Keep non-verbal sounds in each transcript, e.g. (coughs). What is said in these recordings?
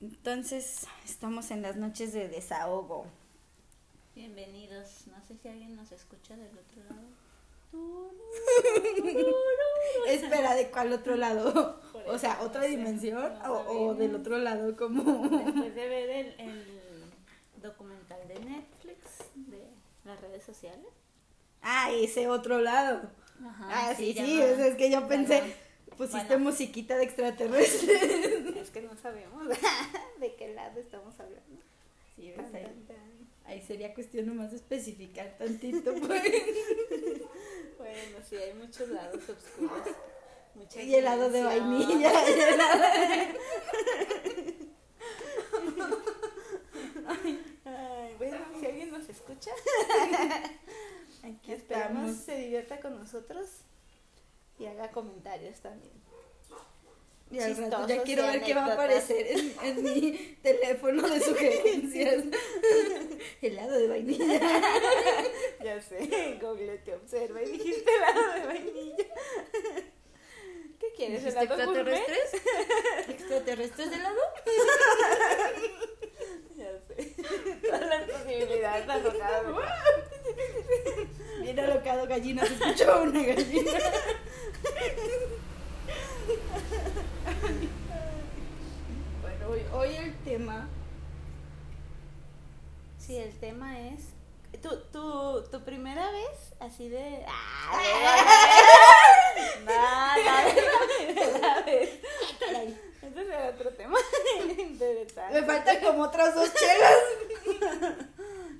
Entonces, estamos en las noches de desahogo. Bienvenidos. No sé si alguien nos escucha del otro lado. (laughs) (laughs) Espera, ¿de cuál otro lado? O sea, ¿otra dimensión? o, o del otro lado como... Después de ver el, el documental de Netflix de las redes sociales. Ah, ese otro lado. Ajá, Ah, sí, sí, llama- o sea, es que yo pensé, pusiste Bueno. musiquita de extraterrestre. Es que no sabemos (laughs) de qué lado estamos hablando. Sí, Tan, ves, ahí, tan, tan. ahí sería cuestión nomás de especificar tantito, pues. (laughs) Bueno, sí, hay muchos lados oscuros. mucha Y helado de vainilla. y helado Ay, bueno, si alguien nos escucha, Aquí esperamos estamos. se divierta con nosotros y haga comentarios también. Y al rato ya quiero ver qué va a aparecer en, en mi (laughs) teléfono de sugerencias. (laughs) helado de vainilla. (laughs) Ya sé, Google te observa y dijiste helado de vainilla. ¿Qué quieres? ¿Dijiste ¿Helado extraterrestres? ¿Extraterrestres de helado? Ya sé. Todas las posibilidades alocadas. Bien alocado gallina, se escuchó una gallina. Bueno, hoy, hoy el tema. Sí, el tema es. Tu, tu, tu primera vez, así de. ¡Ah! La vez. Ese será otro tema interesante. Me faltan como otras dos chelas.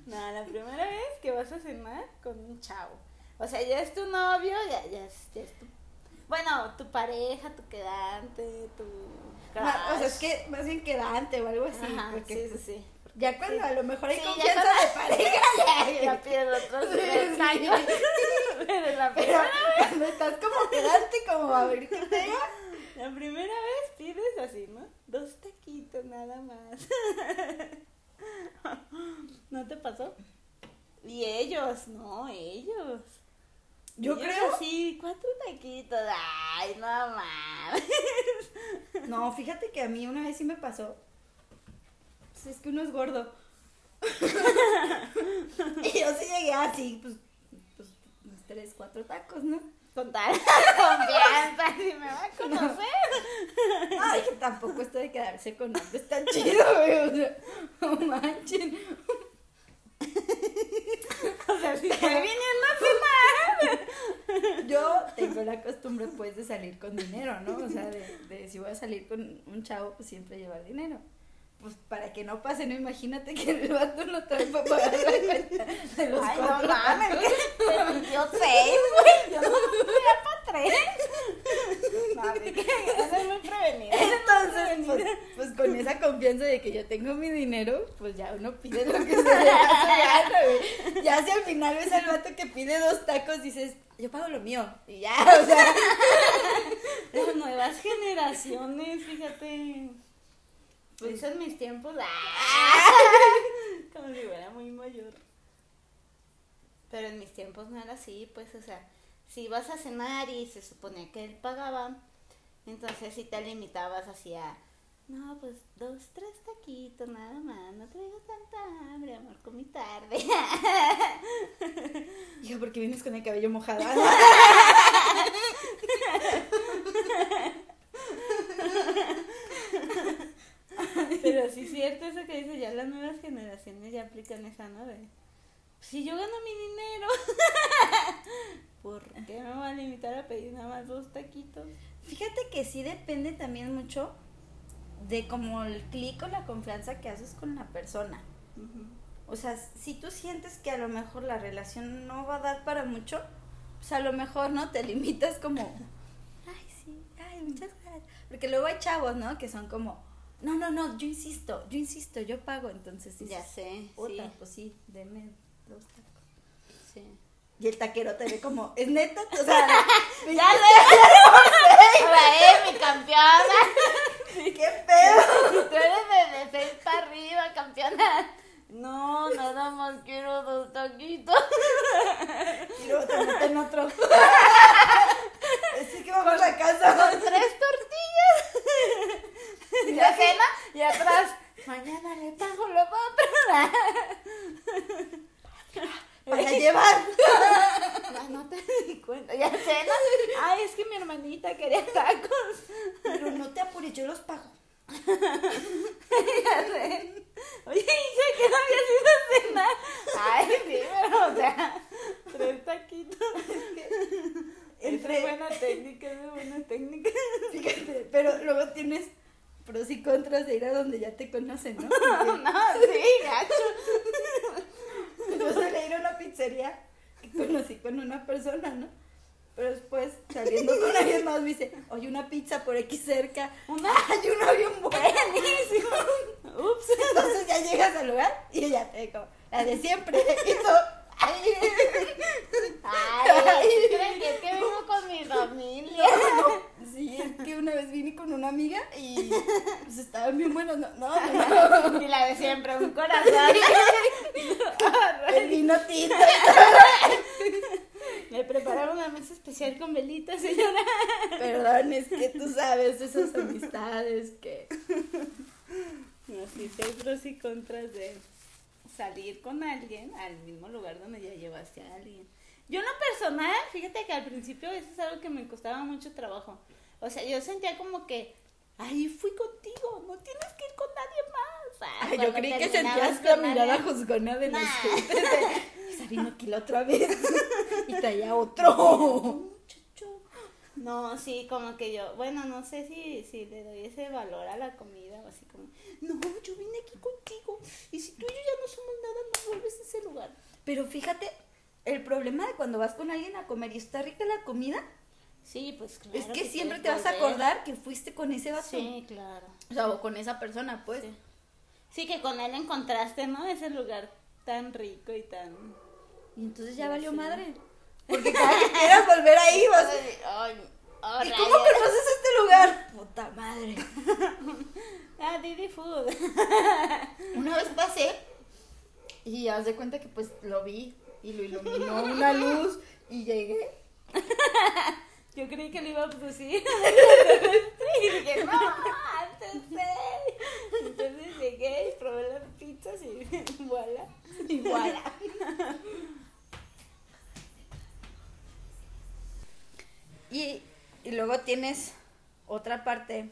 No, la primera vez que vas a cenar con un chavo. O sea, ya es tu novio, ya, ya, es, ya es tu. Bueno, tu pareja, tu quedante, tu. O sea, es que más bien quedante o algo así. Ajá, porque sí, sí, sí. Ya cuando Sí. a lo mejor hay Sí, ya confianza cuando- de pareja. (laughs) Ya (laughs) pierde otros Sí, tres sí. años. (laughs) Pero la Pero primera, cuando estás como quedante, como a ver qué pega. la primera vez pides así, ¿no? Dos taquitos nada más. ¿No te pasó? Y ellos, no, ellos. Yo creo. así, cuatro taquitos. Ay, no mames. No, fíjate que a mí una vez sí me pasó. Pues es que uno es gordo. (laughs) y yo sí llegué así, pues, pues, unos tres, cuatro tacos, ¿no? Con tal (laughs) confianza, si me va a conocer. Ay, que tampoco esto de quedarse con hambre está chido, güey. O sea, no manchen. O sea, si estoy viniendo a cenar. Yo tengo costumbre, pues, de salir con dinero, ¿no? O sea, de, de si voy a salir con un chavo, pues siempre llevar dinero. Pues para que no pase, no imagínate que el vato no trae para pagar la cuenta de los Ay, no mames, te pidió seis, güey. Yo no me para tres. De que eres muy prevenida. Entonces, pues, pues con esa confianza de que yo tengo mi dinero, pues ya uno pide lo que (laughs) se le. Ya si al final ves al vato que pide dos tacos, dices, yo pago lo mío. Y ya, o sea, (laughs) Las nuevas generaciones, fíjate. Pues en mis tiempos. ¡ah! (laughs) Como si fuera muy mayor. Pero en mis tiempos no era así, pues, o sea, si ibas a cenar y se suponía que él pagaba, entonces si te limitabas hacia, no, pues dos, tres taquitos nada más, no traigo tanta hambre, amor, comí tarde. (laughs) Hijo, porque vienes con el cabello mojado. (laughs) Pero sí es cierto eso que dice, ya las nuevas generaciones ya aplican esa, ¿no? Si yo gano mi dinero, (laughs) ¿por qué me voy a limitar a pedir nada más dos taquitos? Fíjate que sí depende también mucho de como el clic o la confianza que haces con la persona. O sea, si tú sientes que a lo mejor la relación no va a dar para mucho, pues a lo mejor no te limitas como, (laughs) ay, sí, ay, muchas gracias. Porque luego hay chavos, ¿no? Que son como, no, no, no, yo insisto, yo insisto, yo pago. Entonces dices, Ya sé, sí, pues sí, deme dos tacos. sí. Y el taquero te ve como, es neta, o sea, (laughs) ¡Ya sé! (laughs) ¡Hola, eh, mi campeona! ¿qué pedo? Tú eres de, de seis para arriba, campeona. No, nada más quiero dos taquitos. Y luego te meten otro. (laughs) Así que vamos a casa. Con tres tortillas. ¿Ya cena? y atrás, mañana le pago lo otro. (laughs) Para llevar. (laughs) No, no te di cuenta. Ya sé, ¿no? Ay, es que mi hermanita quería tacos. Pero no te apures, yo los pago. (laughs) Ya sé. Oye, hija, que no había sido cenar. Ay, sí, pero, o sea, tres taquitos. Es Entre- buena técnica, es buena técnica. Fíjate, pero luego tienes pros y contras de ir a donde ya te conocen, ¿no? No, sí, gacho. Yo solía ir a una pizzería que conocí con una persona, ¿no? Pero después, saliendo con alguien más, me dice, oye, una pizza por aquí cerca. Una ¡Ay, un avión buenísimo! (laughs) Ups. Entonces ya llegas al lugar y ella te dijo, la de siempre. Y ¡ay! Ay, ¿creen que es que vengo con mi familia? Sí, es que una vez vine con una amiga y pues estaban bien buenos. No, no, no. Y la de siempre, un corazón. (laughs) El vino tinto. Me prepararon una mesa especial con velitas, señora. Perdón, es que tú sabes esas amistades que... No, sí, sí hay pros y contras de salir con alguien al mismo lugar donde ya llevaste a alguien. Yo en lo personal, fíjate que al principio eso es algo que me costaba mucho trabajo. O sea, yo sentía como que, ay, fui contigo, no tienes que ir con nadie más. Ah, Ay, yo creí que sentías la mirada juzgona de los Nah. de, Esa (laughs) vino aquí la otra vez (laughs) y traía otro. No, sí, como que yo, bueno, no sé si, si le doy ese valor a la comida o así como, no, yo vine aquí contigo y si tú y yo ya no somos nada, no vuelves a ese lugar. Pero fíjate, el problema de cuando vas con alguien a comer y está rica la comida, Sí, pues claro. es que siempre te vas a acordar que fuiste con ese vato. Sí, claro. O sea, o con esa persona, pues. Sí. Sí, que con él encontraste, ¿no? Ese lugar tan rico y tan... Y entonces ya Sí, valió sí. madre. Porque cada que quieras volver ahí vas. Oh, ¿Y rayos. cómo conoces este lugar? Puta madre. (laughs) Ah, Didi Food. (laughs) Una vez pasé y haz de cuenta que pues lo vi y lo iluminó una luz y llegué. (laughs) Yo creí que lo iba a producir. y dije, no, antes de. Entonces llegué y probé las pizzas y voilà. Igual. Y, y luego tienes otra parte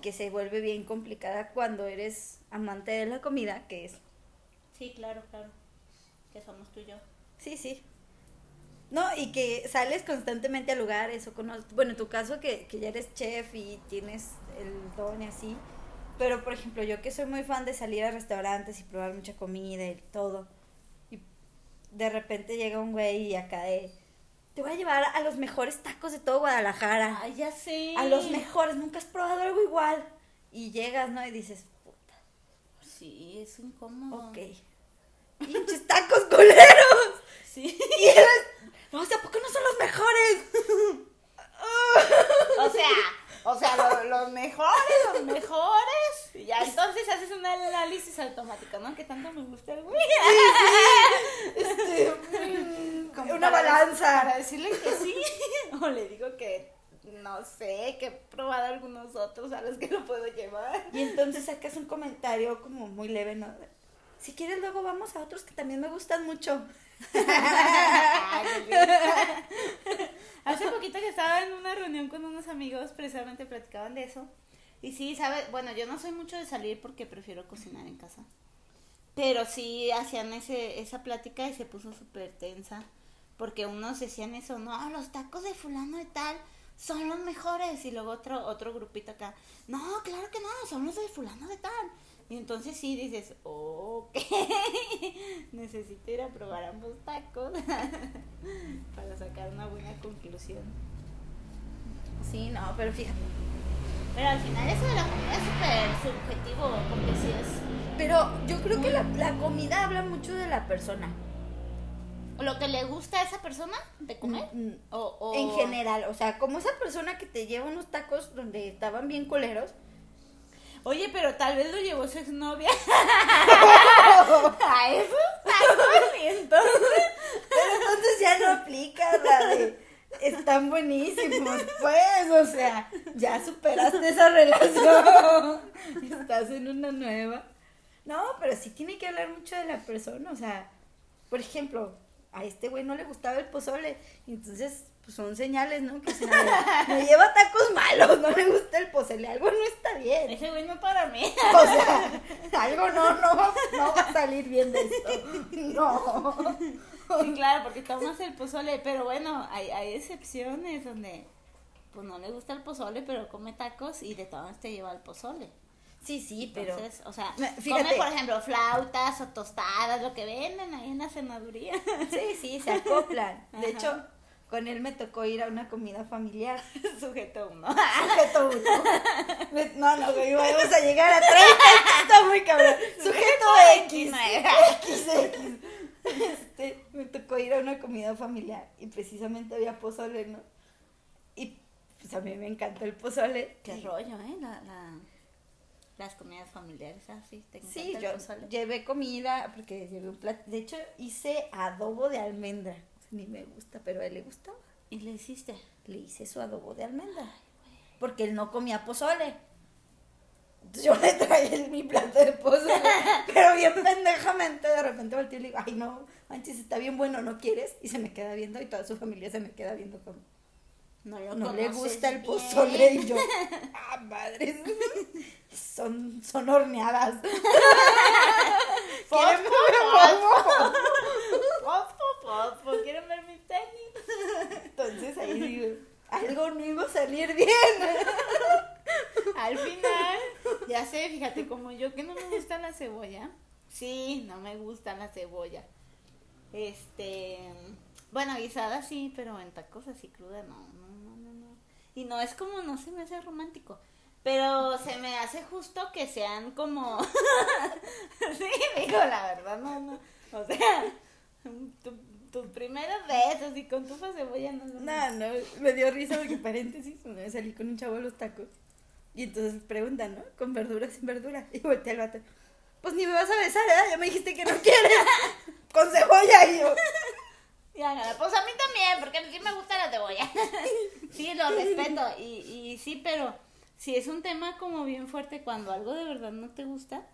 que se vuelve bien complicada cuando eres amante de la comida, que es, Sí, claro, claro. Que somos tú y yo. sí, sí. No, y que sales constantemente a lugares o conoces, bueno, en tu caso que, que ya eres chef y tienes el don y así, pero por ejemplo yo que soy muy fan de salir a restaurantes y probar mucha comida y todo, de repente llega un güey y acá de, te voy a llevar a los mejores tacos de todo Guadalajara, Ay, ya sé. a los mejores, nunca has probado algo igual, y llegas, ¿no? Y dices, puta, Sí, es incómodo. ok, pinches tacos culeros, Sí. y eres, no, o sea, ¿por qué no son los mejores? (laughs) O sea, o sea, lo- los mejores, los mejores. Y ya entonces haces un análisis automático, ¿no? Que tanto me gusta el güey. Este, (laughs) mm, Como una para- balanza. Para decirle que sí. (laughs) O le digo que no sé, que he probado algunos otros a los que lo puedo llevar. Y entonces sacas un comentario como muy leve, ¿no? Si quieres, luego vamos a otros que también me gustan mucho. (laughs) Hace poquito que estaba en una reunión con unos amigos, precisamente platicaban de eso. Y sí, ¿sabes? Bueno, yo no soy mucho de salir porque prefiero cocinar en casa. Pero sí hacían ese, esa plática y se puso súper tensa. Porque unos decían eso, no, los tacos de fulano de tal son los mejores. Y luego otro, otro grupito acá, no, claro que no, son los de fulano de tal. Y entonces sí dices, ok, (laughs) necesito ir a probar ambos tacos (laughs) para sacar una buena conclusión. Sí, no, pero fíjate. Pero al final eso de la comida es súper subjetivo, porque sí es... Pero yo creo que la, la comida habla mucho de la persona. Lo que le gusta a esa persona de comer. Mm, mm. O, o- En general, o sea, como esa persona que te lleva unos tacos donde estaban bien coleros. Oye, pero tal vez lo llevó su exnovia. (laughs) a tacos y entonces... Pero entonces ya no aplica la de. están buenísimos, pues, o sea, ya superaste esa relación, estás en una nueva. No, pero sí tiene que hablar mucho de la persona, o sea, por ejemplo, a este güey no le gustaba el pozole, entonces pues son señales, ¿no? Que se (laughs) me, lleva tacos malos, no le gusta el pozole, algo no está bien. Ese güey no para mí. O sea, algo no, no, va, no va a salir bien de esto. No. Sí, claro, porque tomas el pozole, pero bueno, hay, hay excepciones donde pues no le gusta el pozole, pero come tacos y de todas te lleva el pozole. Sí, sí, pero. Entonces, o sea, come, por ejemplo, flautas o tostadas, lo que venden ahí en la cenaduría. Sí, sí, se (laughs) acoplan. De hecho, con él me tocó ir a una comida familiar. (laughs) Sujeto uno. Sujeto uno. No, no, güey, vamos a llegar a 30. Está muy cabrón. Sujeto X. X, X. Este, me tocó ir a una comida familiar y precisamente había pozole, ¿no? Y pues a mí me encantó el pozole. Qué rollo, ¿eh? La, la, las comidas familiares, así. ¿Te sí, yo llevé comida porque llevé un plato. De hecho, hice adobo de almendra ni me gusta, pero a él le gustaba. ¿Y le hiciste? Le hice su adobo de almendra. porque él no comía pozole. yo le traía mi plato de pozole, (laughs) pero bien pendejamente de repente volteé y le digo, ay no, manches, está bien bueno, ¿no quieres? Y se me queda viendo y toda su familia se me queda viendo como, no, no le gusta el pozole y yo, ah, madres, son, son horneadas. (laughs) (laughs) ¿Quieren ver ¿Quieren ver mis tenis? Entonces ahí digo, algo no iba a salir bien. Al final, ya sé, fíjate, como yo que no me gusta la cebolla. Sí, no me gusta la cebolla. Este, bueno, guisada sí, pero en tacos así cruda no, no, no, no, no. Y no es como, no se me hace romántico. Pero se me hace justo que sean como... (laughs) sí, digo, la verdad, no, no. O sea, tus primeros besos y con tu cebolla no No, no, me dio risa porque paréntesis, salí con un chavo a los tacos. Y entonces preguntan, ¿no? ¿Con verduras sin verduras? Y volteé al vato. Pues ni me vas a besar, ¿verdad? Ya me dijiste que no quieres. (laughs) con cebolla y yo. Ya, pues a mí también, porque a sí me gusta la cebolla. (laughs) sí, lo respeto. Y, y sí, pero si es un tema como bien fuerte cuando algo de verdad no te gusta,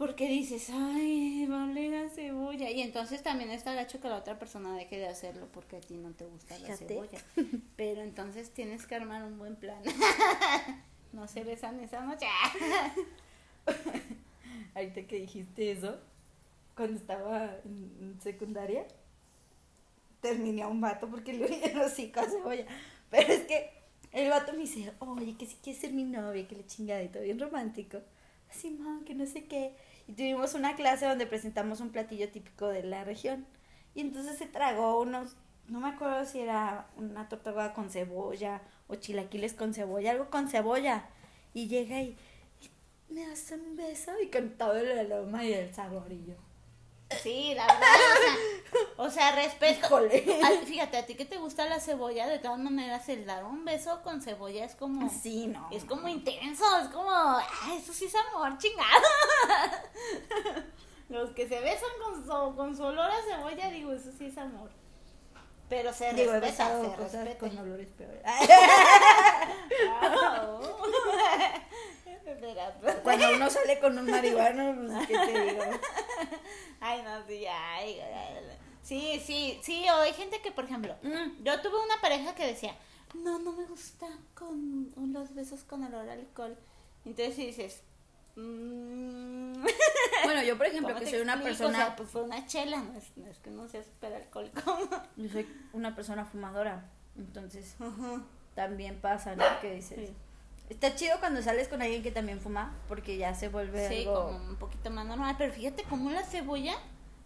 porque dices, ay, vale la cebolla. Y entonces también está gacho que la otra persona deje de hacerlo porque a ti no te gusta la cebolla. (laughs) Pero entonces tienes que armar un buen plan. (laughs) no se besan esa noche. (laughs) Ahorita que dijiste eso, cuando estaba en secundaria, terminé a un vato porque le oí el hocico a cebolla. Pero es que el vato me dice, oye, que si quieres ser mi novia, que le chingadito, bien romántico. Así, man, que no sé qué. Y tuvimos una clase donde presentamos un platillo típico de la región. Y entonces se tragó unos, no me acuerdo si era una tortuga con cebolla o chilaquiles con cebolla, algo con cebolla. Y llega y, me hace un beso y con todo el aroma y el sabor y yo. Sí, la verdad, o sea, respeto. fíjate, a ti que te gusta la cebolla, de todas maneras, el dar un beso con cebolla es como. Sí, no. Es como intenso, es como. eso sí es amor, chingado. Los que se besan con su, con su olor a cebolla, digo, eso sí es amor. Pero se digo, respeta, se cosas con olores peores. (laughs) Cuando uno sale con un marihuano, pues, ¿qué te digo? (laughs) Ay, no, sí, ay, Sí, sí, sí, o hay gente que, por ejemplo, mm. yo tuve una pareja que decía, no, no me gusta con los besos con olor a alcohol. Entonces dices, mm". bueno, yo por ejemplo que soy una persona... pues fue una chela, no es, que no sea súper alcohólico. (laughs) yo soy una persona fumadora, entonces también pasa, ¿no? Que dices... Está chido cuando sales con alguien que también fuma, porque ya se vuelve sí, como un poquito más normal. Pero fíjate cómo la cebolla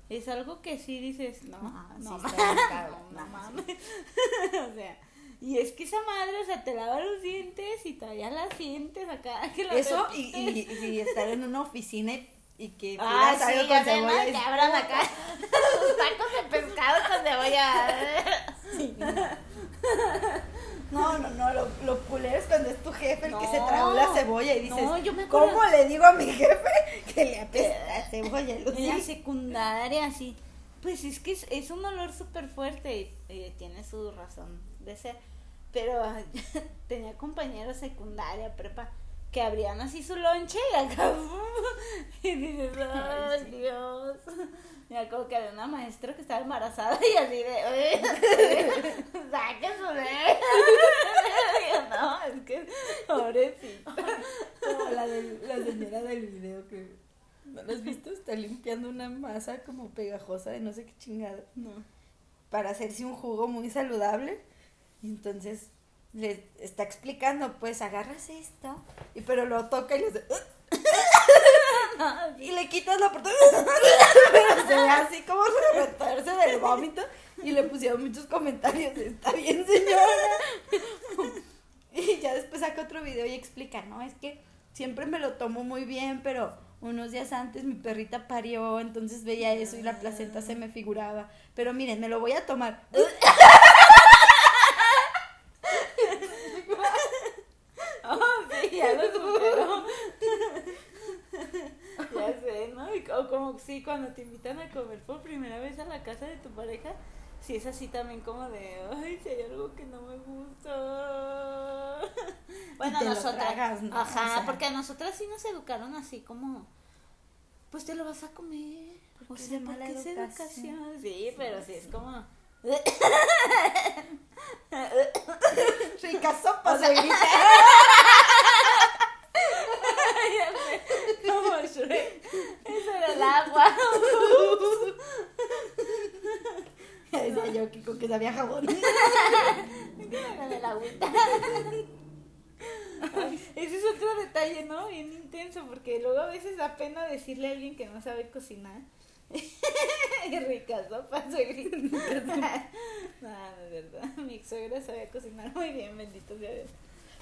es algo que sí dices, no, no, no, (laughs) no, mames. (laughs) o sea, y es que esa madre, o sea, te lava los dientes y todavía las sientes acá. (laughs) Eso y, y, estar en una oficina y que ah, sí, algo con cebolla. Que abran acá los tacos de pescado con cebolla. sí. No, no, no, lo, lo culero es cuando es tu jefe el que se tragó la cebolla y dices, ¿cómo le digo a mi jefe que le apesta la cebolla? En la secundaria, así, Pues es que es, es un olor súper fuerte y, y tiene su razón de ser. Pero (laughs) tenía compañeros secundaria, prepa, que abrían así su lonche y acá. (laughs) y dices, ay. Dios. Mira, como que había una maestra que estaba embarazada y así de. (laughs) ¡Saque su (laughs) yo, no, es que. Pobrecita. Como la, de, la señora del video que. ¿No lo has visto? Está limpiando una masa como pegajosa de no sé qué chingada. No. Para hacerse un jugo muy saludable. Y entonces le está explicando, pues agarras esto. Y pero lo toca y le (laughs) Y le quitas la oportunidad. (laughs) Pero se ve así como reventarse del vómito. Y le pusieron muchos comentarios. Está bien, señora. (laughs) Y ya después saca otro video y explica, no, es que siempre me lo tomo muy bien, pero unos días antes mi perrita parió, entonces veía eso y la placenta se me figuraba. Pero miren, me lo voy a tomar. Oh, sí, ya lo superó. ya sé, ¿no? Y co- como si cuando te invitan a comer por primera vez a la casa de tu pareja, si es así también como de, ay, si hay algo que no me gusta. (laughs) Bueno, te lo nosotras. tragas, ¿no? Ajá, O sea. porque a nosotras sí nos educaron así como, pues te lo vas a comer. O Porque es sea, educación. Sí, pero sí es como. (laughs) Rica sopa, O sea, (laughs) se grita. Ya sé, como Shrek. Eso era el agua. (laughs) Decía yo que sabía jabón. Con el agüita. Ese es otro detalle, ¿no? Bien intenso, porque luego a veces da pena decirle a alguien que no sabe cocinar. (laughs) Rica sopa, suegrita. (laughs) no, no es verdad. Mi suegra sabía cocinar muy bien, bendito sea Dios.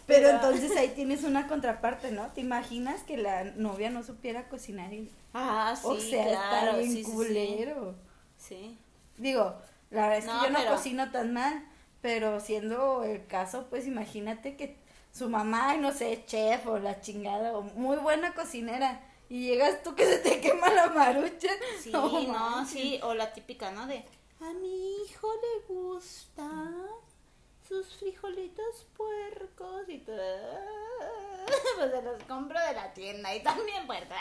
Pero entonces ahí tienes una contraparte, ¿no? ¿Te imaginas que la novia no supiera cocinar? Y, Ah, sí, o sea, claro. está bien sí, sí, sí. culero. Sí. Digo, la verdad es que yo no cocino tan mal, pero siendo el caso, pues imagínate que su mamá, no sé, chef o la chingada, o muy buena cocinera, y llegas tú que se te quema la marucha. Sí, (laughs) No sí, o la típica, ¿no? De, a mi hijo le gustan sus frijolitos puercos y todo. (laughs) Pues se los compro de la tienda y también puercos.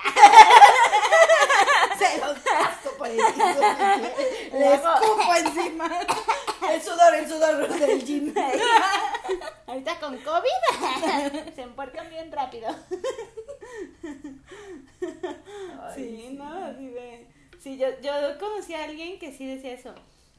Se los paso por el (laughs) piso. Le escupo encima. El sudor, el sudor del gym. Ahorita con COVID (laughs) se empuercan bien rápido. sí, no, así de... Sí, yo, yo conocí a alguien que sí decía eso.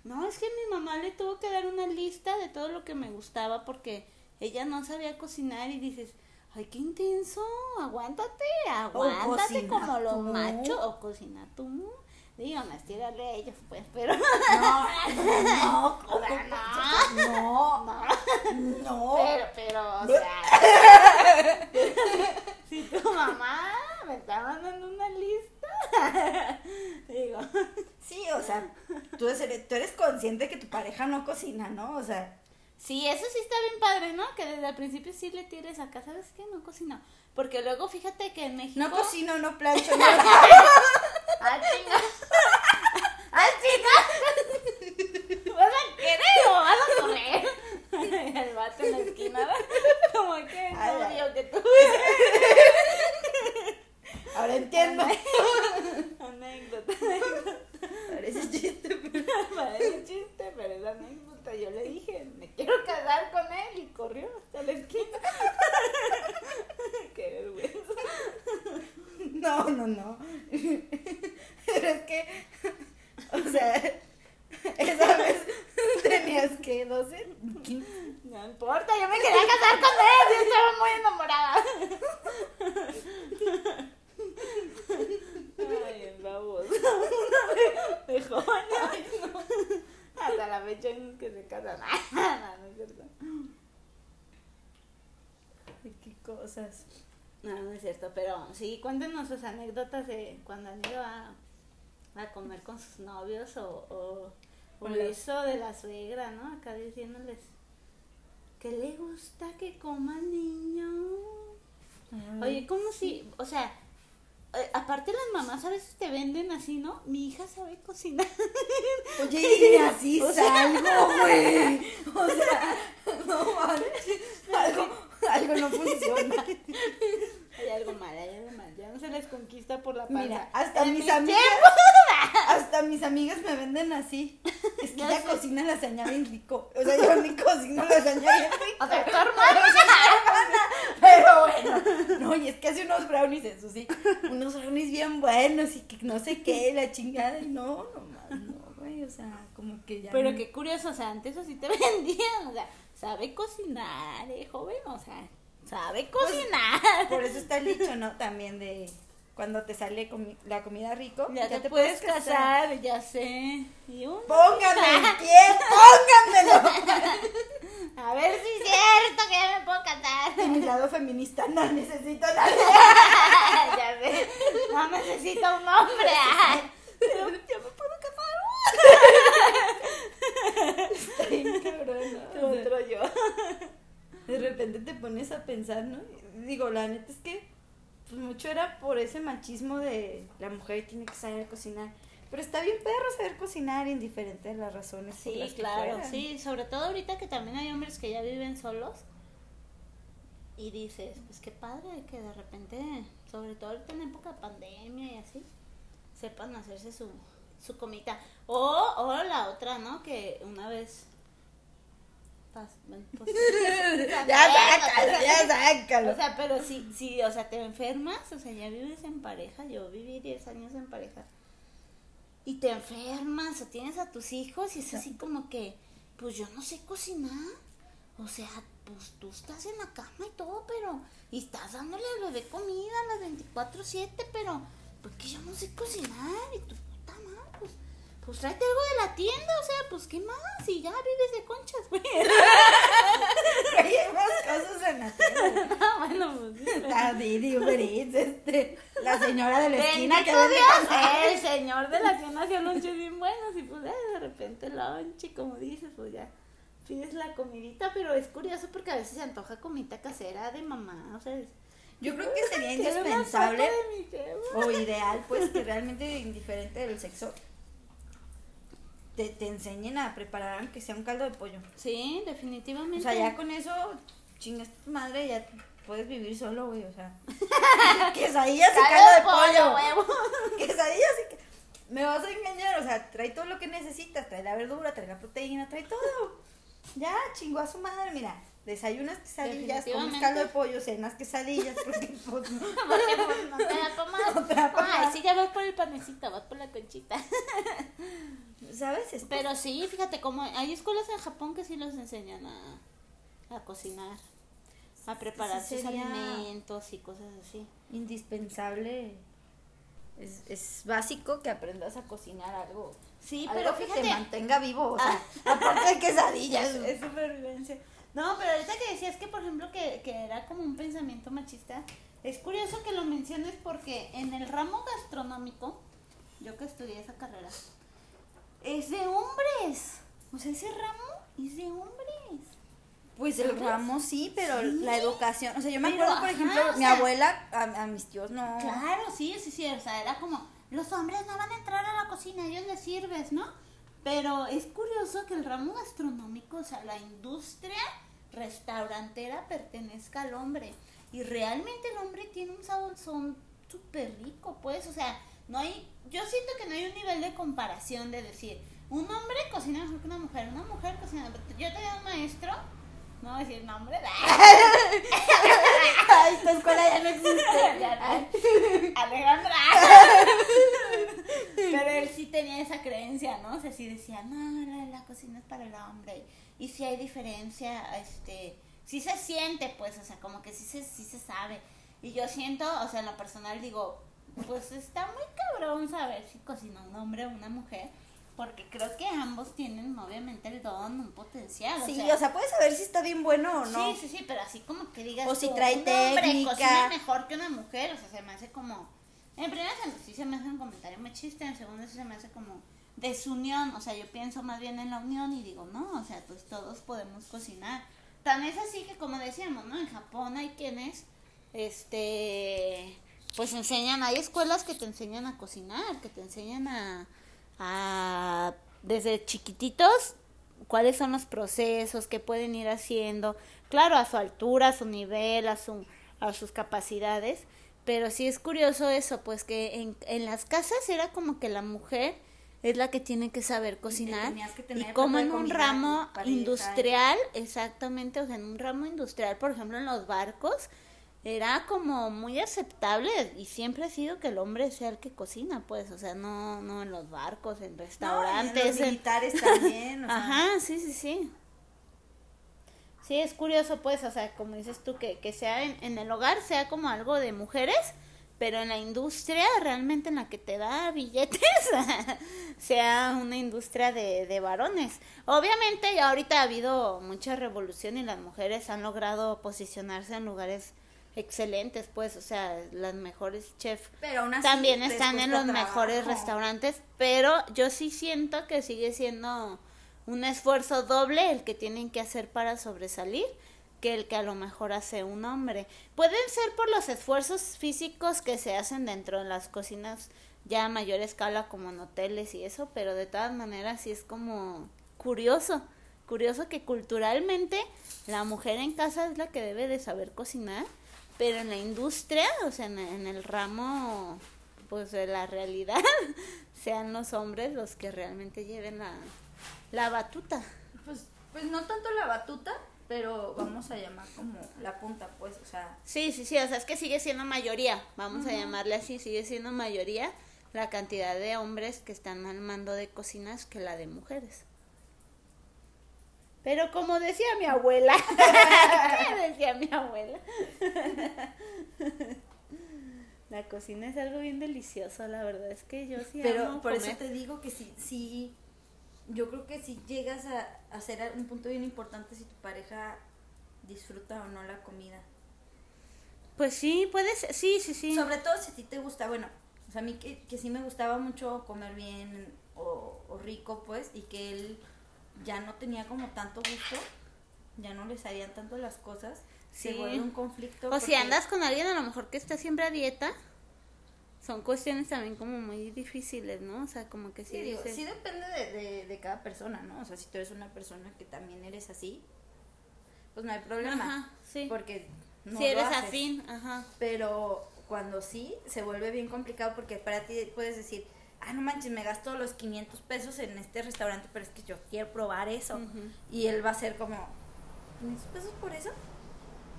No, es que mi mamá le tuvo que dar una lista de todo lo que me gustaba porque ella no sabía cocinar y dices, ay, qué intenso, aguántate, aguántate como los machos o cocina tú. Digo, no estirarle a ellos, pues, pero... (laughs) No, no. no, No, no. pero, pero, o sea, (laughs) si tu mamá me está mandando una lista, (laughs) digo, Sí, o sea, tú eres, tú eres consciente que tu pareja no cocina, ¿no? O sea, sí, eso sí está bien padre, ¿no? Que desde el principio sí le tires acá, ¿sabes qué? No cocino. Porque luego fíjate que en México. no cocino, no plancho, no. (laughs) ¡Ah, chinga! ¡Ah, chinga! ¿Vas a querer o vas a correr? El vato en la esquina, ¿verdad? Como que Ay, no ay. vio que tú. Ahora entiendo. Anécdota. Parece chiste, pero... Parece chiste, pero es anécdota. Yo le dije, me quiero casar con él y corrió hasta la esquina. Qué vergüenza. No, no, no. Pero es que, o sea, esa vez tenías que 12, 15. No importa, yo me quería casar con él. Yo estaba muy enamorada. Ay, el baboso. De, de joven. Hasta la fecha en que se casan. No, no es cierto. Ay, qué cosas. No, no es cierto, pero sí, cuéntenos sus anécdotas de cuando han ido a, a comer con sus novios o, o, o eso de la suegra, ¿no? Acá diciéndoles que le gusta que coman niño. Oye, ¿cómo si, o sea, eh, aparte las mamás a veces te venden así, ¿no? Mi hija sabe cocinar. Oye, (laughs) y así salgo, (laughs) güey. O sea, no manches. Algo, algo no funciona. Hay algo mal, hay algo mal. Ya no se les conquista por la Mira, panza. hasta En mis amigas, amigas me venden así. (laughs) Es que Ya ella cocina lasaña bien rico. O sea, yo ni cocino lasaña bien rico. O sea, tu hermana. Pero bueno, no, y es que hace unos brownies, eso sí, unos brownies bien buenos y que no sé qué, la chingada, y no, no más, no, güey, o sea, como que ya. Pero no- qué curioso, o sea, antes así te (laughs) vendían, o sea, sabe cocinar, eh, joven, o sea, sabe cocinar. Por eso está el dicho, ¿no? También de cuando te sale comi- la comida rico, ya, te, puedes casar, ya sé. Y un- (laughs) Pónganme el pie, pónganmelo. (laughs) A ver si es cierto que ya me puedo casar. De mi lado feminista, no necesito (laughs) nada. ya sé, no necesito un hombre. Pero yo me puedo casar. Está bien cabrón, Otro yo. De repente te pones a pensar, ¿no? Digo, la neta es que pues mucho era por ese machismo de la mujer tiene que saber cocinar. Pero está bien perro saber cocinar, indiferente de las razones. por Sí, las claro, sí, sobre todo ahorita que también hay hombres que ya viven solos y dices, pues qué padre que de repente, sobre todo ahorita en época de pandemia y así, sepan hacerse su, su comida. O, o la otra, ¿no? Que una vez... (laughs) ya sácalo, ya sácalo. o sea, pero sí, sí, o sea, te enfermas, o sea, ya vives en pareja, yo viví 10 años en pareja. Y te enfermas o tienes a tus hijos y es así como que, pues yo no sé cocinar. O sea, pues tú estás en la cama y todo, pero... Y estás dándole al bebé comida a las 24-7, pero... Porque yo no sé cocinar y madre, pues... Tráete algo de la tienda, o sea, pues qué más, y ya vives de conchas, güey. (laughs) Hay más cosas en la tele. (laughs) bueno, pues sí. Está Didi, Uber Eats, este, la señora de la esquina que Bendito vende Dios, cosas. el señor de la tienda hacía lonches bien buenos y pues eh, de repente lunch y como dices, pues ya pides la comidita, pero es curioso porque a veces se antoja comida casera de mamá, o sea, Yo creo que sería indispensable o ideal, pues, que realmente indiferente del sexo te, te enseñen a preparar aunque sea un caldo de pollo. Sí, definitivamente. O sea, ya con eso, chingas tu madre, ya puedes vivir solo, güey, o sea. (laughs) Quesadillas y Caldo caldo de pollo. huevo. (laughs) Quesadillas y. Me vas a engañar, o sea, trae todo lo que necesitas, trae la verdura, trae la proteína, trae todo. Ya, chingó a su madre, mira. Desayunas quesadillas, comes caldo de pollo, cenas quesadillas, (laughs) porque pues no. (laughs) Porque pues no te da pa' más. (laughs) No te da pa' Ay, más. sí, ya vas por el panecito, vas por la conchita. ¿Sabes? Es Pero sí, fíjate, como hay escuelas en Japón que sí los enseñan a, a cocinar, a preparar Sí, sus alimentos y cosas así. indispensable. Es, es básico que aprendas a cocinar algo. Sí, algo pero que fíjate, te mantenga vivo, o sea, aparte de quesadillas. es supervivencia. No, pero ahorita que decías que, por ejemplo, que, que era como un pensamiento machista, es curioso que lo menciones porque en el ramo gastronómico, yo que estudié esa carrera, es de hombres. O sea, ese ramo es de hombres. Pues el ¿Sabes? ramo sí, pero Sí. la educación, o sea, yo me Pero, acuerdo, por ejemplo, mi sea- abuela, a, a mis tíos no. Claro, sí, sí, sí, o sea, era como, los hombres no van a entrar a la cocina, ellos les sirves, ¿no? Pero es curioso que el ramo gastronómico, o sea, la industria restaurantera pertenezca al hombre. Y realmente el hombre tiene un sabor súper rico, pues, o sea, no hay, yo siento que no hay un nivel de comparación de decir, un hombre cocina mejor que una mujer, una mujer cocina, yo tenía un maestro, no voy a decir nombre, (laughs) Ay, esta escuela ya no existe. (laughs) Ya no. Alejandra. (laughs) Pero él sí tenía esa creencia, ¿no? O sea, sí decía, no, la, la cocina es para el hombre. Y si hay diferencia, este, sí se siente, pues, o sea, como que sí se, sí se sabe. Y yo siento, o sea, en lo personal digo, pues está muy cabrón saber si cocina un hombre o una mujer. Porque creo que ambos tienen, obviamente, el don, un potencial. Sí, o sea, o sea, puedes saber si está bien bueno o no. Sí, sí, sí, pero así como que digas O si tú, trae un hombre técnica. cocina mejor que una mujer, o sea, se me hace como... En primera se- sí se me hace un comentario muy chiste, en segundo sí se me hace como desunión, o sea, yo pienso más bien en la unión y digo, no, o sea, pues todos podemos cocinar. Tan es así que como decíamos, ¿no? En Japón hay quienes, este, pues enseñan, hay escuelas que te enseñan a cocinar, que te enseñan a, a desde chiquititos cuáles son los procesos que pueden ir haciendo, claro, a su altura, a su nivel, a, su, a sus capacidades, pero sí es curioso eso, pues que en, en las casas era como que la mujer es la que tiene que saber cocinar y, como en un ramo industrial, exactamente, o sea, en un ramo industrial, por ejemplo, en los barcos, era como muy aceptable y siempre ha sido que el hombre sea el que cocina, pues, o sea, no, no en los barcos, en restaurantes. en militares (laughs) también. Ajá, sí, sí, sí. Sí, es curioso, pues, o sea, como dices tú, que, que sea en, en el hogar, sea como algo de mujeres, pero en la industria realmente en la que te da billetes (laughs) sea una industria de, de varones. Obviamente ahorita ha habido mucha revolución y las mujeres han logrado posicionarse en lugares excelentes, pues, o sea, las mejores chefs también están en los mejores restaurantes, pero yo sí siento que sigue siendo un esfuerzo doble el que tienen que hacer para sobresalir que el que a lo mejor hace un hombre. Pueden ser por los esfuerzos físicos que se hacen dentro de las cocinas ya a mayor escala como en hoteles y eso, pero de todas maneras sí es como curioso, curioso que culturalmente la mujer en casa es la que debe de saber cocinar pero en la industria, o sea, en, el ramo, pues de la realidad, (laughs) sean los hombres los que realmente lleven la, la batuta. Pues, pues no tanto la batuta, pero vamos a llamar como la punta, pues, o sea. Sí, sí, sí, o sea, es que sigue siendo mayoría, vamos a llamarle así, sigue siendo mayoría la cantidad de hombres que están al mando de cocinas que la de mujeres. Pero como decía mi abuela, (laughs) ¿qué decía mi abuela? (laughs) La cocina es algo bien delicioso, la verdad es que yo sí Pero por eso te digo que sí, sí, yo creo que si llegas a hacer un punto bien importante si tu pareja disfruta o no la comida. Pues sí, puedes, sí, sí, sí. Sobre todo si a ti te gusta, bueno, o sea, a mí que, que sí me gustaba mucho comer bien o, o rico, pues, y que él ya no tenía como tanto gusto, ya no le salían tanto las cosas, se vuelve un conflicto. O si andas con alguien a lo mejor que está siempre a dieta, son cuestiones también como muy difíciles, ¿no? O sea, como que sí. Sí, sí depende de, de, cada persona, ¿no? O sea, si tú eres una persona que también eres así, pues no hay problema. Ajá, sí. Porque no si eres afín, ajá. Pero cuando sí, se vuelve bien complicado porque para ti puedes decir, ah, no manches, me gasto los 500 pesos en este restaurante, pero es que yo quiero probar eso. Y él va a ser como, 500 pesos por eso?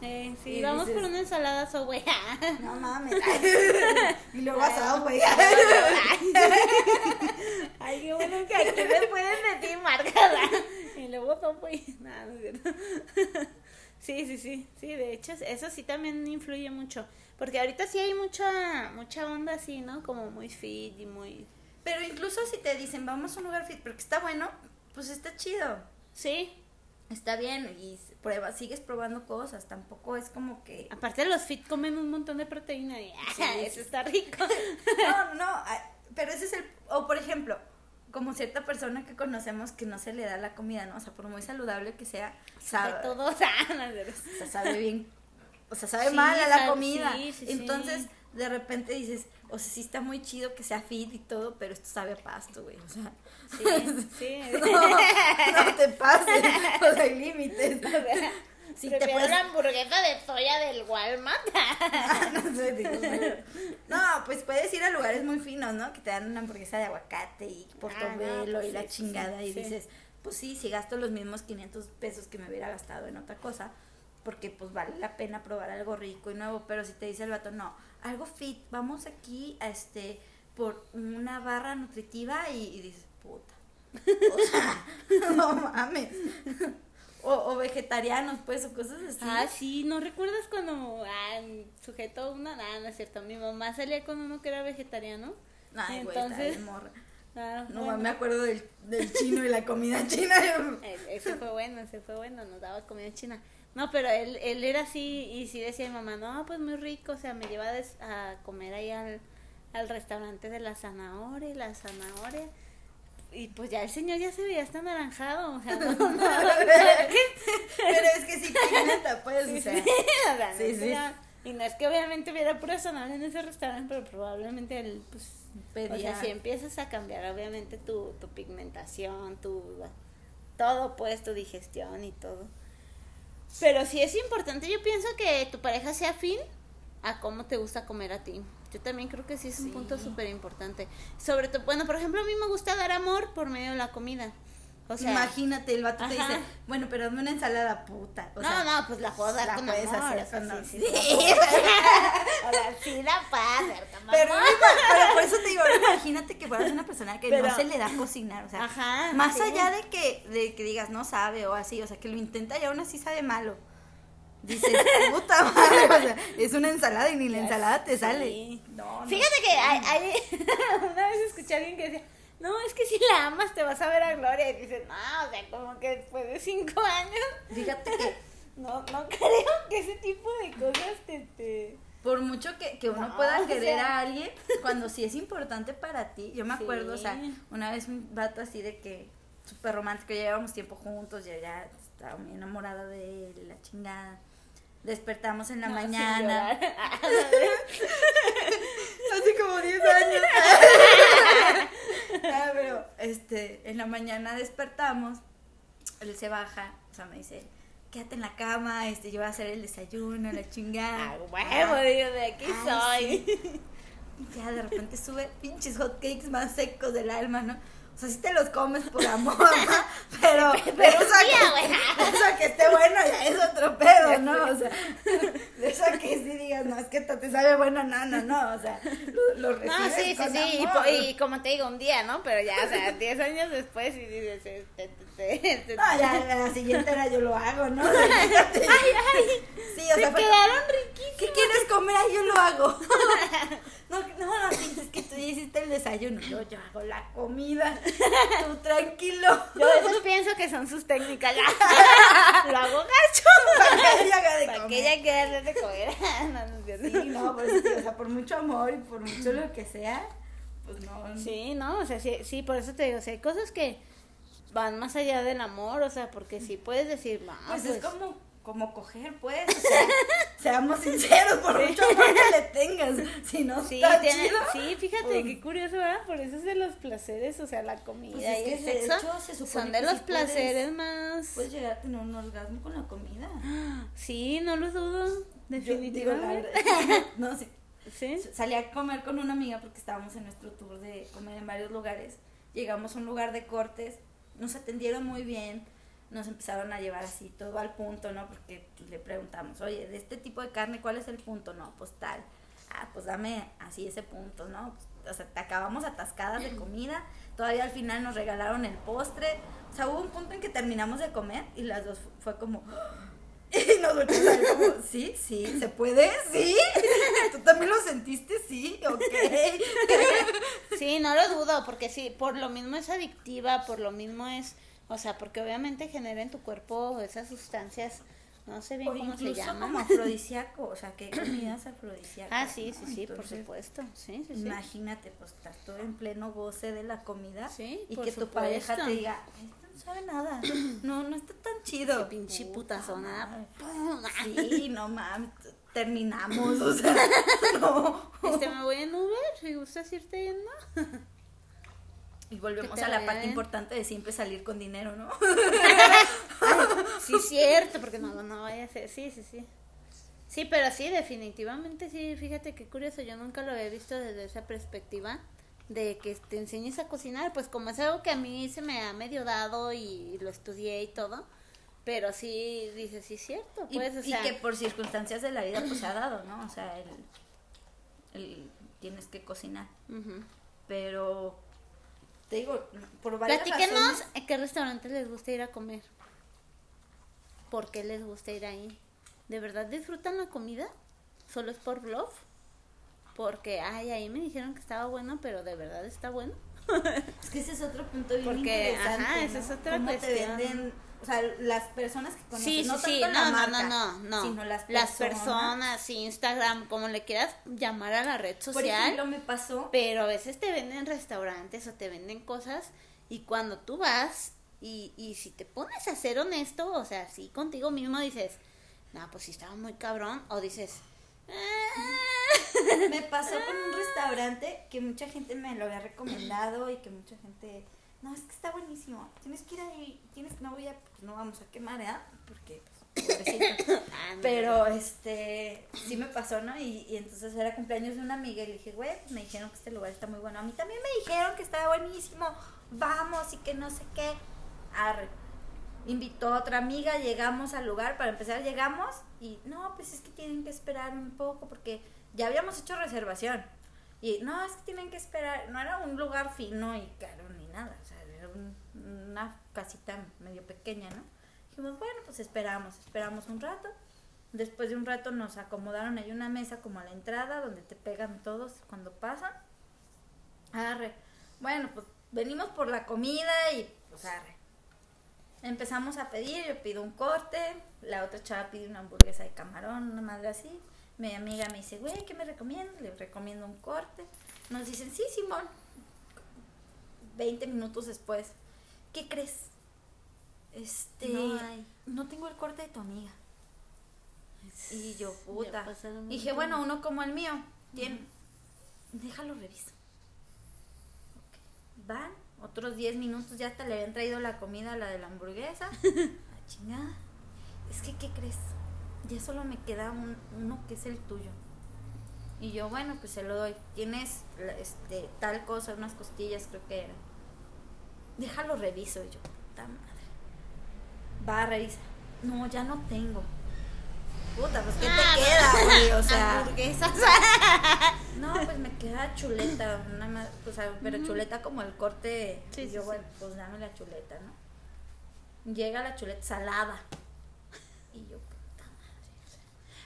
Eh, sí, vamos por una ensalada so (laughs) No mames. (laughs) y luego asado güey. (laughs) Ay, qué bueno que aquí me pueden meter marcada. Y luego so güey. Nada, no es cierto. Sí, sí, sí. Sí, de hecho, eso sí también influye mucho. Porque ahorita sí hay mucha, mucha onda así, ¿no? Como muy fit y muy... Pero incluso si te dicen, vamos a un lugar fit, porque está bueno, pues está chido. Sí. Está bien y prueba, sigues probando cosas, tampoco es como que... Aparte los fit comen un montón de proteína y (laughs) eso está rico. (laughs) no, no, pero ese es el... O por ejemplo, como cierta persona que conocemos que no se le da la comida, ¿no? O sea, por muy saludable que sea, sabe... todo, (laughs) o sea, sabe bien o sea, sabe mal a la comida. Entonces, de repente dices, o sea, sí está muy chido que sea fit y todo, pero esto sabe a pasto, güey. O sea, sí, sí. (laughs) No, te pases, no hay límites. Si te puedes... la hamburguesa de soya del Walmart. (laughs) no, sé, no, pues puedes ir a lugares muy finos, ¿no? Que te dan una hamburguesa de aguacate y portobelo ah, pues y la chingada y dices, pues sí, si gasto los mismos 500 pesos que me hubiera gastado en otra cosa, porque pues vale la pena probar algo rico y nuevo, pero si te dice el vato, no, algo fit, vamos aquí a este por una barra nutritiva y, dices, puta. O sea, (laughs) no mames. O, vegetarianos, pues, o cosas así. Ah, sí, ¿no recuerdas cuando ah, sujetó una? nada no es cierto, mi mamá salía con uno que era vegetariano. Ay, Entonces, morra. (laughs) Ah, no, me acuerdo del, del chino y la comida china. (laughs) E, ese fue bueno, ese fue bueno, nos daba comida china. No, pero él, él era así y sí decía mi mamá, no, pues muy rico, o sea, me lleva a comer ahí al, al restaurante de la zanahoria y la zanahoria. Y pues ya el señor ya se veía hasta anaranjado, o sea, (laughs) no, no, pero es que sí, neta, pues, o sea. Sí, (laughs) sí, Y no es que obviamente hubiera pura zanahoria en ese restaurante, pero probablemente el, pues, Pedía. o sea, si empiezas a cambiar obviamente tu, tu pigmentación, tu, todo pues, tu digestión y todo. Pero sí es importante, yo pienso que tu pareja sea afín a cómo te gusta comer a ti. Yo también creo que sí es un punto súper importante. Sobre todo, bueno, por ejemplo, a mí me gusta dar amor por medio de la comida. O sea, Imagínate, el vato te dice, bueno, pero dame una ensalada puta. O no, sea, no, pues la puedo dar la con puedes amor, hacer con- sí, sí. sí, sí. (laughs) O sea, sí la puedo hacer con Pero, amor. pero por eso te digo, imagínate que fueras una persona que Pero- no se le da cocinar, o sea, Ajá, más sí. allá de que, de que digas no sabe o así, o sea, que lo intenta y aún así sabe malo. Dices, puta madre, o sea, es una ensalada y ni la ensalada te Sí. sale. No, no. Fíjate que hay, hay- (laughs) una vez escuché a alguien que decía, no, es que si la amas te vas a ver a Gloria. Y dices, no, o sea, como que después de cinco años, Fíjate (laughs) que no, no creo que ese tipo de cosas te... te... por mucho que, que uno No, pueda querer sea. a alguien, cuando sí es importante para ti, yo me acuerdo, o sea, una vez un vato así de que súper romántico, ya llevábamos tiempo juntos, yo ya estaba muy enamorada de él, la chingada. Despertamos en la No, mañana. (laughs) Hace como 10 años. (laughs) (laughs) Ah, pero, este, en la mañana despertamos, él se baja, o sea, me dice, quédate en la cama, este, yo voy a hacer el desayuno, la chingada. (laughs) Ah, huevo, digo, de aquí Ay, soy. (laughs) Y ya de repente sube pinches hotcakes más secos del alma, ¿no? O sea, sí te los comes por amor, ¿no? (laughs) pero, pero eso, güey. que, eso que esté bueno ya es otro pedo, ¿no? O sea, eso que sí digas, no, es que te sabe bueno, no, no, no, o sea, lo, lo recibes No, sí, sí, con sí, y, amor. po- y como te digo, un día, ¿no? Pero ya, o sea, 10 años después y dices, este, te, te, te, te- No, ya la siguiente era yo lo hago, ¿no? (laughs) ay, ay. Sí, o te sea, quedaron riquísimos. ¿Qué quieres comer? Ay, yo lo hago. (laughs) No, no, no, sí, es que tú ya hiciste el desayuno. Yo, yo hago la comida. Tú tranquilo. Yo a veces pienso que son sus técnicas. (laughs) Lo hago gacho. Para que ella haga de Para que ella de comer. (laughs) No. Sí, no, pues, sí, o sea, por mucho amor y por mucho lo que sea, pues no. Sí, no, o sea, sí, sí, por eso te digo, o sea, hay cosas que van más allá del amor, o sea, porque sí puedes decir, no, Pues, pues, es como, como coger, pues. O sea, (laughs) seamos sinceros, por mucho amor que le tengas. Si no Sí, está tiene, chido. sí, fíjate, pues- qué curioso, ¿verdad? Por eso es de los placeres, o sea, la comida Pues es y que el sexo hecho se son de los sí puedes- placeres más... Puedes llegar a tener un orgasmo con la comida. (gasps) Sí, no lo dudo, definitivamente. (laughs) no, sí. Sí. Salí a comer con una amiga porque estábamos en nuestro tour de comer en varios lugares. Llegamos a un lugar de cortes, nos atendieron muy bien, nos empezaron a llevar así todo al punto, ¿no? Porque le preguntamos, oye, de este tipo de carne, ¿cuál es el punto? No, pues tal. Ah, pues dame así ese punto, ¿no? Pues, o sea, te acabamos atascadas de comida, todavía al final nos regalaron el postre. O sea, hubo un punto en que terminamos de comer y las dos fu- fue como... (laughs) Y nos como, sí, sí, ¿se puede? Sí. (laughs) ¿Tú también lo sentiste? Sí, ok. Sí, no lo dudo, porque sí, por lo mismo es adictiva, por lo mismo es, o sea, porque obviamente genera en tu cuerpo esas sustancias, no sé bien O cómo se llaman. como (laughs) afrodisíaco, o sea, que comidas afrodisíacas. Ah, sí, sí, ¿no? sí, por Entonces, supuesto, sí, sí, sí. Imagínate, pues estás todo en pleno goce de la comida Sí, y por que tu supuesto. pareja te diga, "Ay, esto no sabe nada, no, no está tan chido. Qué pinche putazona. Pum. (laughs) Sí, no mames, terminamos, o (laughs) sea, no. Este, me voy en Uber, si gustas irte yendo. Y volvemos a la parte bien. importante de siempre salir con dinero, ¿no? (laughs) Sí, cierto, porque no, no vaya a ser, sí, sí, sí. Sí, pero sí, definitivamente sí, fíjate qué curioso, yo nunca lo había visto desde esa perspectiva de que te enseñes a cocinar, pues como es algo que a mí se me ha medio dado y lo estudié y todo, pero sí, dices, sí, cierto, Y, pues, y sea, que por circunstancias de la vida pues se ha dado, ¿no? O sea, el, el- tienes que cocinar. Pero te digo, por varias Platíquenos razones. a qué restaurante les gusta ir a comer. ¿Por qué les gusta ir ahí? ¿De verdad disfrutan la comida? ¿Solo es por love? Porque, ay, ahí me dijeron que estaba bueno, pero ¿de verdad está bueno? Es que ese es otro punto (laughs) bien Porque, interesante. ajá, ¿no? esa es otra ¿Cómo cuestión. te venden? O sea, las personas que conoces, Sí, sí, no sí, tanto no, la no, marca, no, no, no. sino las Las personas. personas, Instagram, como le quieras llamar a la red Por social. ejemplo, me pasó Pero a veces te venden restaurantes o te venden cosas y cuando tú vas y, y si te pones a ser honesto, o sea, si contigo mismo dices, no, pues sí estaba muy cabrón, o dices, me pasó con un (laughs) restaurante que mucha gente me lo había recomendado y que mucha gente, no, es que está buenísimo, tienes que ir ahí, tienes no voy a, pues no vamos a quemar, ¿eh? Porque, pues, (coughs) pobrecito. Pero, este, sí me pasó, ¿no? Y, y, entonces era cumpleaños de una amiga y le dije, güey, pues me dijeron que este lugar está muy bueno. A mí también me dijeron que estaba buenísimo, vamos y que no sé qué. Arre. Invitó a otra amiga, llegamos al lugar, para empezar llegamos y no, pues es que tienen que esperar un poco porque ya habíamos hecho reservación. Y no, es que tienen que esperar, no era un lugar fino y caro ni nada, o sea, era una casita medio pequeña, ¿no? Dijimos, bueno, pues esperamos, esperamos un rato. Después de un rato nos acomodaron ahí una mesa como a la entrada donde te pegan todos cuando pasan. Arre. Bueno, pues venimos por la comida y pues arre. Empezamos a pedir, yo pido un corte, la otra chava pide una hamburguesa de camarón, una madre así. Mi amiga me dice, güey, ¿qué me recomiendas? Le recomiendo un corte. Nos dicen, sí, Simón. 20 minutos después, ¿qué crees? Este, no, tengo el corte de tu amiga. Y yo, puta. Dije, bueno, uno como el mío. Tiene. Déjalo reviso. Van, otros 10 minutos ya hasta le habían traído la comida, la de la hamburguesa. (laughs) la chingada. Es que, ¿qué crees? Ya solo me queda un, uno que es el tuyo. Y yo, bueno, pues se lo doy. Tienes este, tal cosa, unas costillas, creo que era. Déjalo reviso. Y yo, puta madre va a revisar. No, ya no tengo. Puta, pues ¿qué te ah, queda, güey? O sea. (laughs) Hamburguesas. (laughs) no, pues me queda chuleta, una más, o sea, pero chuleta como el corte. Sí, yo, bueno, pues dame la chuleta, ¿no? Llega la chuleta salada. Y yo.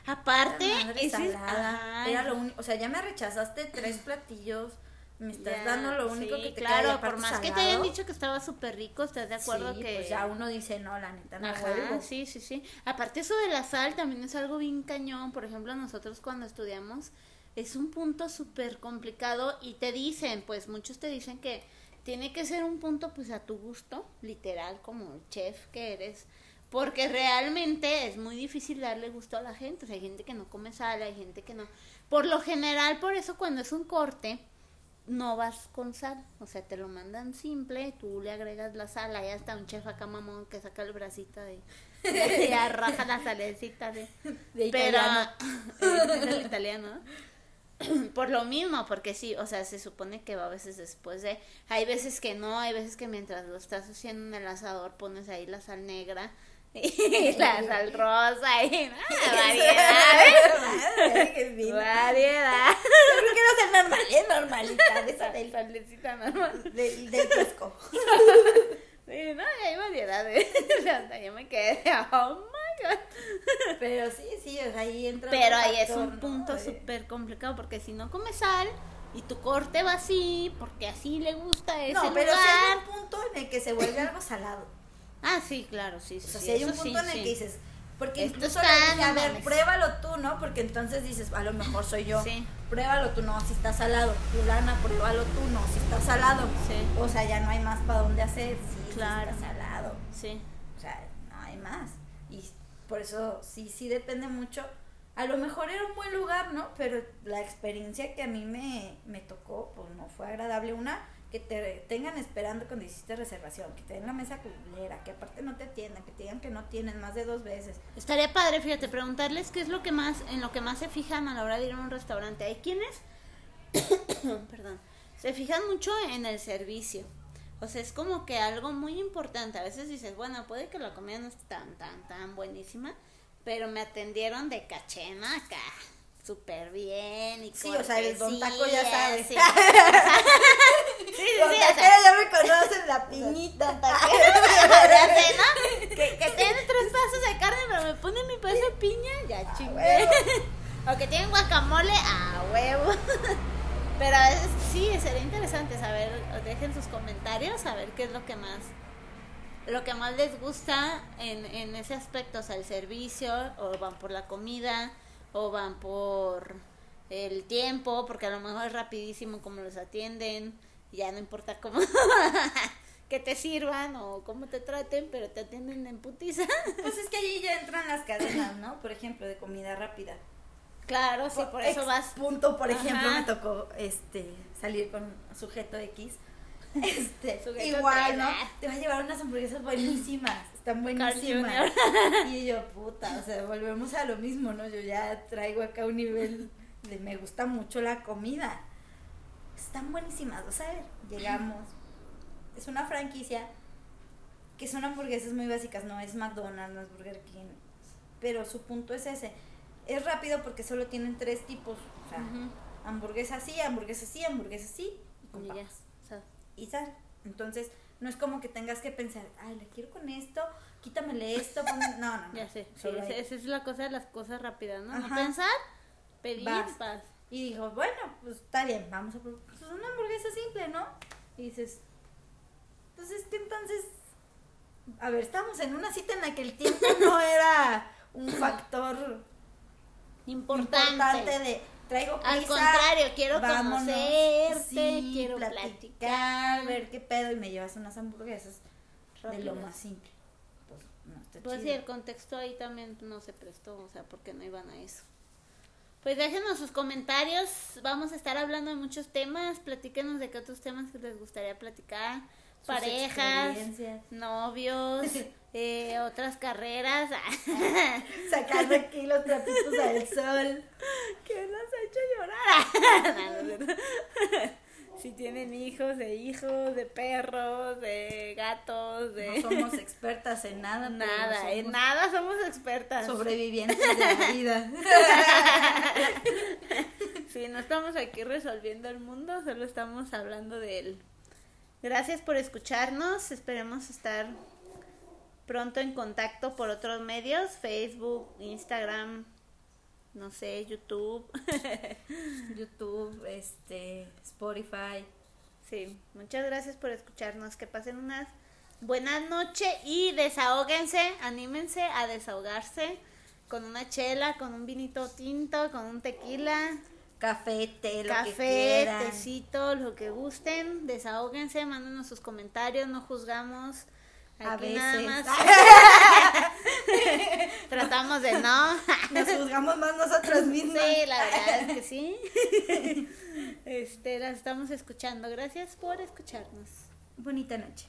Aparte, salada. Era lo único, o sea, ya me rechazaste tres platillos me estás dando lo único que te claro por más que te hayan dicho que estaba súper rico estás de acuerdo sí, que pues ya uno dice no la neta no Ajá, sí sí sí. Aparte eso de la sal también es algo bien cañón. Por ejemplo nosotros cuando estudiamos es un punto súper complicado y te dicen pues muchos te dicen que tiene que ser un punto pues a tu gusto literal como chef que eres porque realmente es muy difícil darle gusto a la gente. O sea hay gente que no come sal hay gente que no. Por lo general por eso cuando es un corte no vas con sal, o sea, te lo mandan simple, tú le agregas la sal, ahí está un chef acá mamón que saca el bracito de, y (laughs) arroja la salecita de, de pero (laughs) es el italiano (clears throat) por lo mismo, porque sí, o sea, se supone que va a veces después de, hay veces que no, hay veces que mientras lo estás haciendo en el asador pones ahí la sal negra y (laughs) la sal rosa y (laughs) variedad. variedad. Yo no es normal, es normalita de esa del salecita normal. Del. (laughs) Sí, no, hay variedades. yo me quedé, oh my god. Pero sí, sí, o sea, ahí entra. Pero ahí es un punto súper complicado porque si no comes sal y tu corte va así, porque así le gusta ese No, pero lugar. si hay un punto en el que se vuelve algo salado. Ah, sí, claro, sí. O sea, si hay un punto en el que dices, porque Esto incluso le dije, a ver, pruébalo tú, ¿no? Porque entonces dices, a lo mejor soy yo. Sí. Pruébalo tú, no, si está salado. Fulana, pruébalo tú, no, si está salado. Sí. O sea, ya no hay más para dónde hacer. Sí, claro. está salado. Sí. O sea, no hay más. Y por eso sí, sí depende mucho. A lo mejor era un buen lugar, ¿no? Pero la experiencia que a mí me, me tocó, pues no fue agradable. Una, que te tengan esperando cuando hiciste reservación, que te den la mesa culera, que aparte no te atiendan, que te digan que no tienen más de dos veces. Estaría padre, fíjate, preguntarles qué es lo que más, en lo que más se fijan a la hora de ir a un restaurante. Hay quienes, (coughs) perdón, se fijan mucho en el servicio. O sea, es como que algo muy importante. A veces dices, bueno, puede que la comida no esté tan, tan, tan buenísima, pero me atendieron de cachena acá súper bien y Sí, o sea, el Don Taco ya sabe. Sí, (laughs) sí, sí, Taquero ya me conocen la piñita. Que, que tiene tres pedazos de carne, pero me pone mi pedazo de piña, ya chingue. (laughs) o que tienen guacamole, a huevo. (laughs) Pero sí, sería interesante saber, dejen sus comentarios, a ver qué es lo que más lo que más les gusta en, en ese aspecto, o sea, el servicio, o van por la comida, o van por el tiempo, porque a lo mejor es rapidísimo como los atienden, ya no importa cómo (laughs) que te sirvan o cómo te traten, pero te atienden en putiza. Pues es que allí ya entran las cadenas, ¿no? Por ejemplo, de comida rápida. Claro, sí, por eso Ex vas. Punto, por ejemplo, me tocó este salir con sujeto X. (laughs) Este, Sujeto igual, ¿no? Te va a llevar unas hamburguesas buenísimas, están buenísimas. Y yo, puta, o sea, volvemos a lo mismo, ¿no? Yo ya traigo acá un nivel de me gusta mucho la comida. Están buenísimas, o sea, llegamos. Es una franquicia que son hamburguesas muy básicas, no es McDonald's, no es Burger King, pero su punto es ese. Es rápido porque solo tienen tres tipos, o sea, hamburguesa así, hamburguesa así, hamburguesa así y con Y papas sal. Entonces, no es como que tengas que pensar, ay, le quiero con esto, quítamele esto, pon-". no, no, no. (laughs) ya sé. Sí, esa es la cosa de las cosas rápidas, ¿no? No pensar, pedir, Vas. vas. Y dijo, bueno, pues está bien, vamos a probar pues, una hamburguesa simple, ¿no? Y dices, pues es que entonces, a ver, estamos en una cita en la que el tiempo (laughs) no era un factor Importante. importante de traigo prisa. Al contrario, quiero vámonos, conocerte, sí, quiero platicar, platicar. ver qué pedo y me llevas unas hamburguesas de lo más simple. Pues no está Pues sí, el contexto ahí también no se prestó, o sea, porque no iban a eso. Pues déjenos sus comentarios, vamos a estar hablando de muchos temas, platíquenos de qué otros temas que les gustaría platicar, Sus parejas, novios, (laughs) eh, otras carreras. (laughs) Sacando aquí los trapitos al sol. (laughs) ¿Qué nos ha hecho llorar? Si tienen hijos, de hijos, de perros, de gatos, de... No somos (laughs) expertas en nada. nada, en nada somos expertas. Sobrevivientes de la vida. (laughs) Sí, no estamos aquí resolviendo el mundo, solo estamos hablando de él. Gracias por escucharnos, esperemos estar pronto en contacto por otros medios, Facebook, Instagram, no sé, YouTube. (laughs) YouTube, este, Spotify. Sí, muchas gracias por escucharnos, que pasen unas buenas noches y desahóguense, anímense a desahogarse con una chela, con un vinito tinto, con un tequila. Café, té, lo que café, quieran. tecito, lo que gusten, desahóguense, mándenos sus comentarios, no juzgamos. A veces. nada más (laughs) tratamos de no. (laughs) Nos juzgamos más nosotros mismos. Sí, la verdad es que sí. (laughs) Este, las estamos escuchando. Gracias por escucharnos. Bonita noche.